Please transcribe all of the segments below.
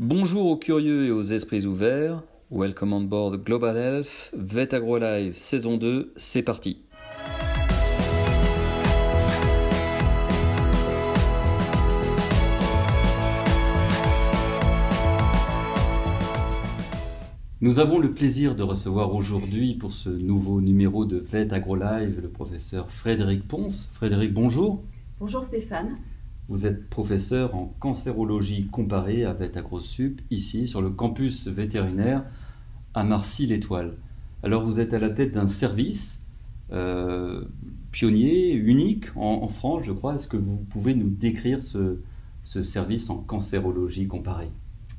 Bonjour aux curieux et aux esprits ouverts. Welcome on board Global Health, Vet Agro Live saison 2, c'est parti. Nous avons le plaisir de recevoir aujourd'hui pour ce nouveau numéro de Vet Agro Live le professeur Frédéric Ponce. Frédéric, bonjour. Bonjour Stéphane. Vous êtes professeur en cancérologie comparée à Vet AgroSup, ici sur le campus vétérinaire à Marcy-l'Étoile. Alors vous êtes à la tête d'un service euh, pionnier, unique en, France, je crois. Est-ce que vous pouvez nous décrire ce, service en cancérologie comparée?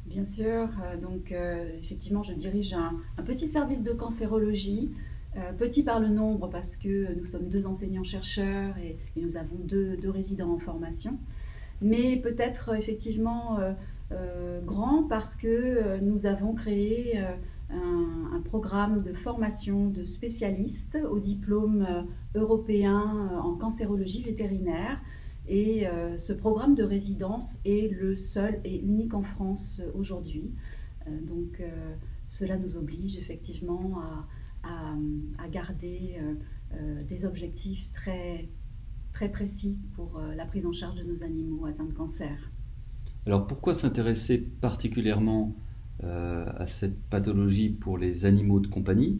Bien sûr. Euh, donc euh, effectivement, je dirige un, petit service de cancérologie. Petit par le nombre parce que nous sommes deux enseignants-chercheurs et, nous avons deux, résidents en formation mais peut-être effectivement euh, euh, grand parce que euh, nous avons créé un, programme de formation de spécialistes au diplôme européen en cancérologie vétérinaire. Et ce programme de résidence est le seul et unique en France aujourd'hui. donc cela nous oblige effectivement à garder des objectifs très très précis pour euh, la prise en charge de nos animaux atteints de cancer. Alors pourquoi s'intéresser particulièrement euh, à cette pathologie pour les animaux de compagnie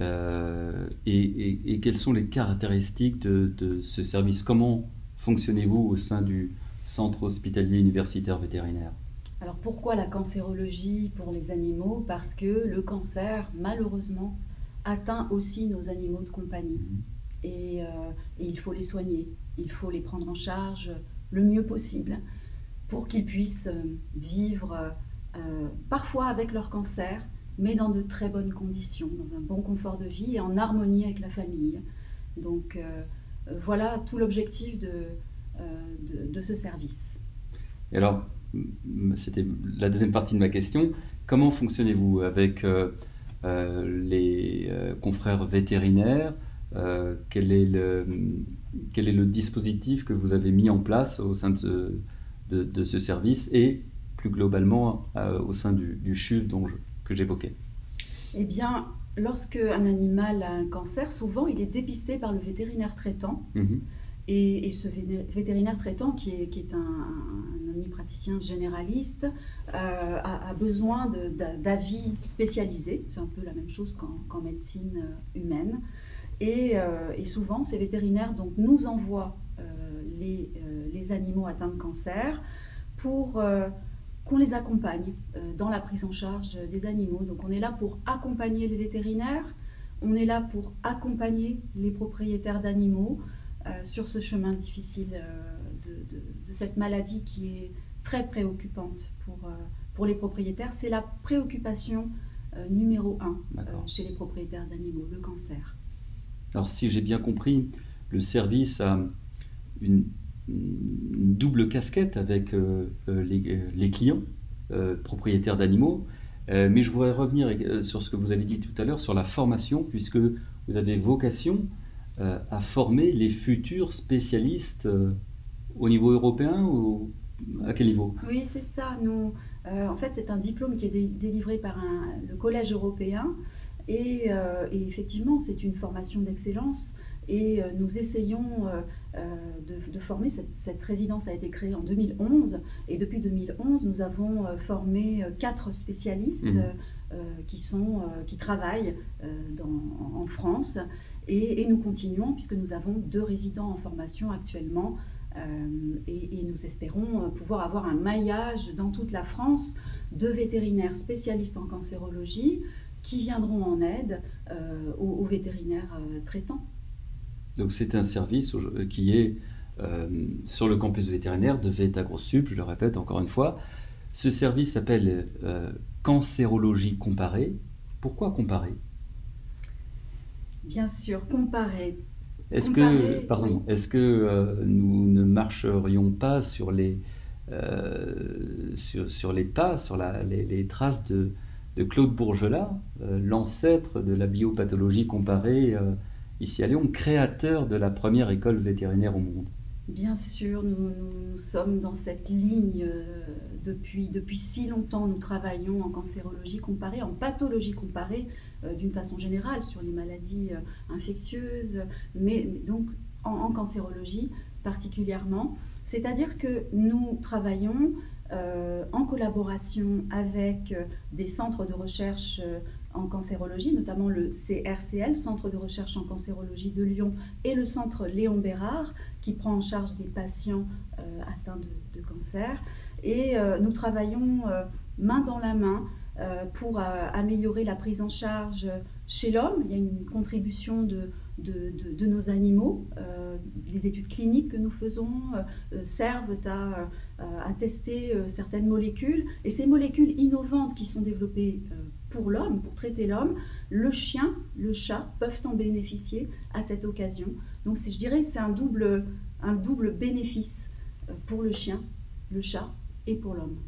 euh, et, quelles sont les caractéristiques de, ce service? Comment fonctionnez-vous au sein du Centre hospitalier universitaire vétérinaire? Alors pourquoi la cancérologie pour les animaux? Parce que le cancer, malheureusement, atteint aussi nos animaux de compagnie. Mmh. Euh, et, il faut les soigner, il faut les prendre en charge le mieux possible pour qu'ils puissent euh, vivre euh, parfois avec leur cancer, mais dans de très bonnes conditions, dans un bon confort de vie et en harmonie avec la famille. Donc voilà tout l'objectif de, de, ce service. Et alors, c'était la deuxième partie de ma question. Comment fonctionnez-vous avec les confrères vétérinaires euh, quel, est le, quel est le dispositif que vous avez mis en place au sein de, de, ce service et plus globalement euh, au sein du, du CHUV dont que j'évoquais? Eh bien, lorsque un animal a un cancer, souvent il est dépisté par le vétérinaire traitant. Mhm. Et, ce vétérinaire traitant, qui est, un, un omnipraticien généraliste, euh, a, besoin d'avis spécialisés. C'est un peu la même chose qu'en médecine humaine. Euh, et, souvent, ces vétérinaires donc, nous envoient euh, euh, les, animaux atteints de cancer pour qu'on les accompagne dans la prise en charge des animaux. Donc on est là pour accompagner les vétérinaires, on est là pour accompagner les propriétaires d'animaux sur ce chemin difficile de, de, cette maladie qui est très préoccupante pour, pour les propriétaires. C'est la préoccupation numéro un chez les propriétaires d'animaux, le cancer. Alors si j'ai bien compris, le service a une, double casquette avec euh, euh, euh, les, clients, propriétaires d'animaux, mais je voudrais revenir sur ce que vous avez dit tout à l'heure sur la formation, puisque vous avez vocation à former les futurs spécialistes au niveau européen ou à quel niveau? Oui, c'est ça. Nous, en fait, c'est un diplôme qui est délivré par le Collège européen euh, et, effectivement, c'est une formation d'excellence. Et euh, nous essayons euh, de, former, cette, résidence a été créée en 2011, et depuis 2011, nous avons formé quatre spécialistes mmh. qui, sont, qui travaillent en France, et, nous continuons, puisque nous avons deux résidents en formation actuellement, et, et, nous espérons pouvoir avoir un maillage dans toute la France de vétérinaires spécialistes en cancérologie, qui viendront en aide euh, aux, vétérinaires euh, traitants. Donc c'est un service euh, qui est sur le campus vétérinaire de VETAGROSUP, je le répète encore une fois. Ce service s'appelle cancérologie comparée. Pourquoi comparer Bien sûr, comparer. Est-ce que, pardon, est-ce que nous ne marcherions pas sur les, sur, sur, les pas, sur la, les, les, traces de, de Claude Bourgelat, euh, l'ancêtre de la biopathologie comparée euh, ici à Lyon, créateur de la première école vétérinaire au monde? Bien sûr, nous, sommes dans cette ligne euh, depuis, depuis si longtemps. Nous travaillons en cancérologie comparée, en pathologie comparée, euh, d'une façon générale, sur les maladies euh, infectieuses, mais, donc en, cancérologie particulièrement. C'est-à-dire que nous travaillons en collaboration avec des centres de recherche en cancérologie, notamment le CRCL, Centre de recherche en cancérologie de Lyon, et le centre Léon Bérard, qui prend en charge des patients euh, atteints de, cancer. Et euh, nous travaillons euh, main dans la main pour améliorer la prise en charge chez l'homme. Il y a une contribution de, nos animaux. les études cliniques que nous faisons servent à tester certaines molécules. Et ces molécules innovantes qui sont développées pour l'homme, pour traiter l'homme, le chien, le chat peuvent en bénéficier à cette occasion. Donc je dirais c'est un double, un double bénéfice euh, pour le chien, le chat et pour l'homme.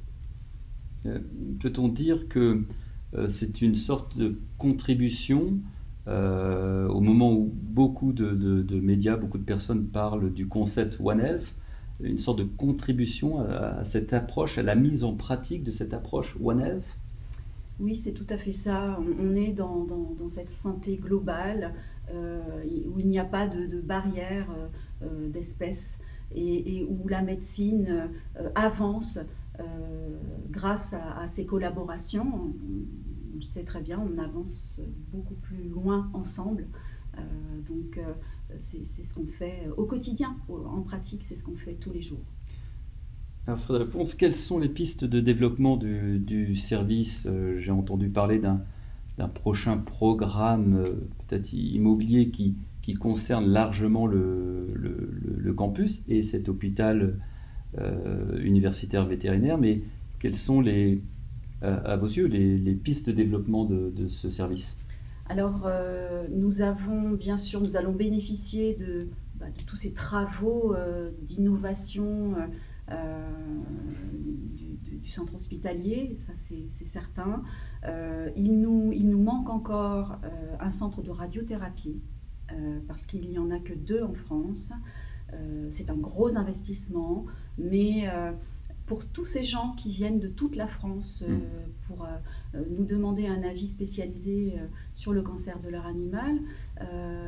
Euh, peut-on dire que euh, c'est une sorte de contribution au moment où beaucoup de, médias, beaucoup de personnes parlent du concept One Health, une sorte de contribution à, cette approche, à la mise en pratique de cette approche One Health? Oui, c'est tout à fait ça. On, est dans, cette santé globale euh, où il n'y a pas de, barrière euh, euh, d'espèces et, où la médecine avance grâce à, ces collaborations. On, le sait très bien, on avance beaucoup plus loin ensemble. donc, c'est ce qu'on fait au quotidien. En pratique, c'est ce qu'on fait tous les jours. Alors Frédéric Ponce, quelles sont les pistes de développement du, service euh, J'ai entendu parler d'un prochain programme euh, peut-être immobilier qui, concerne largement le, campus et cet hôpital euh, universitaire vétérinaire, mais quelles sont à, vos yeux les, pistes de développement de, ce service? Alors, nous avons, bien sûr, nous allons bénéficier de, bah, tous ces travaux d'innovation euh, du, centre hospitalier, ça c'est certain. Euh, il, nous, il nous manque encore euh, un centre de radiothérapie, parce qu'il n'y en a que deux en France. c'est un gros investissement, mais pour tous ces gens qui viennent de toute la France mmh. pour nous demander un avis spécialisé sur le cancer de leur animal,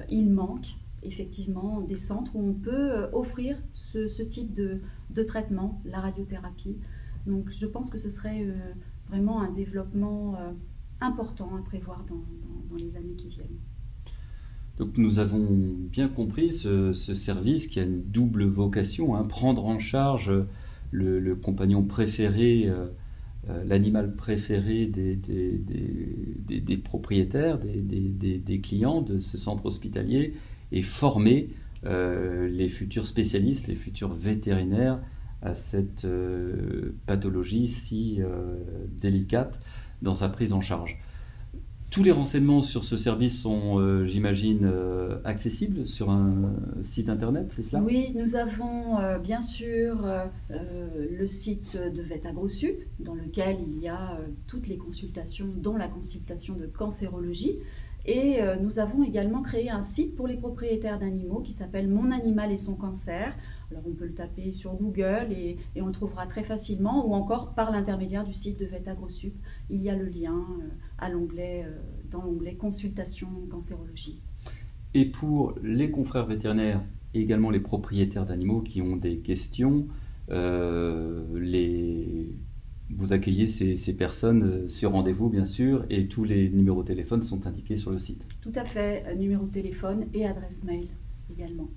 il manque effectivement des centres où on peut euh, offrir ce, type de, traitement, la radiothérapie. Donc je pense que ce serait euh, vraiment un développement euh, important à prévoir dans, les années qui viennent. Donc nous avons bien compris ce, service qui a une double vocation, hein, prendre en charge le, compagnon préféré, l'animal préféré des, des propriétaires, des, clients de ce centre hospitalier et former euh, les futurs spécialistes, les futurs vétérinaires à cette euh, pathologie si euh, délicate dans sa prise en charge. Tous les renseignements sur ce service sont, j'imagine, accessibles sur un site internet, c'est cela? Oui, nous avons bien sûr le site de VetAgroSup, dans lequel il y a toutes les consultations, dont la consultation de cancérologie. Et euh, nous avons également créé un site pour les propriétaires d'animaux qui s'appelle Mon animal et son cancer. Alors on peut le taper sur Google et, on le trouvera très facilement ou encore par l'intermédiaire du site de VetAgroSup. Il y a le lien euh, à l'onglet, euh, dans l'onglet consultation cancérologie. Et pour les confrères vétérinaires et également les propriétaires d'animaux qui ont des questions, les vous accueillez ces, personnes euh, sur rendez-vous, bien sûr, et tous les numéros de téléphone sont indiqués sur le site. Tout à fait, euh, numéro de téléphone et adresse mail également.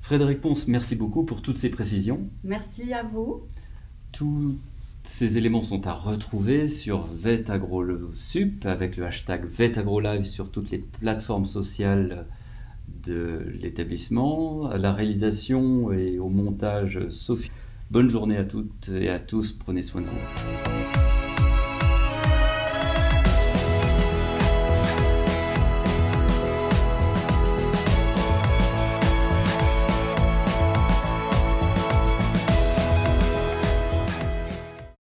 Frédéric Ponce, merci beaucoup pour toutes ces précisions. Merci à vous. Tous ces éléments sont à retrouver sur VetAgroSup avec le hashtag VetAgroLive sur toutes les plateformes sociales de l'établissement. À la réalisation et au montage, Sophie. Bonne journée à toutes et à tous, prenez soin de vous.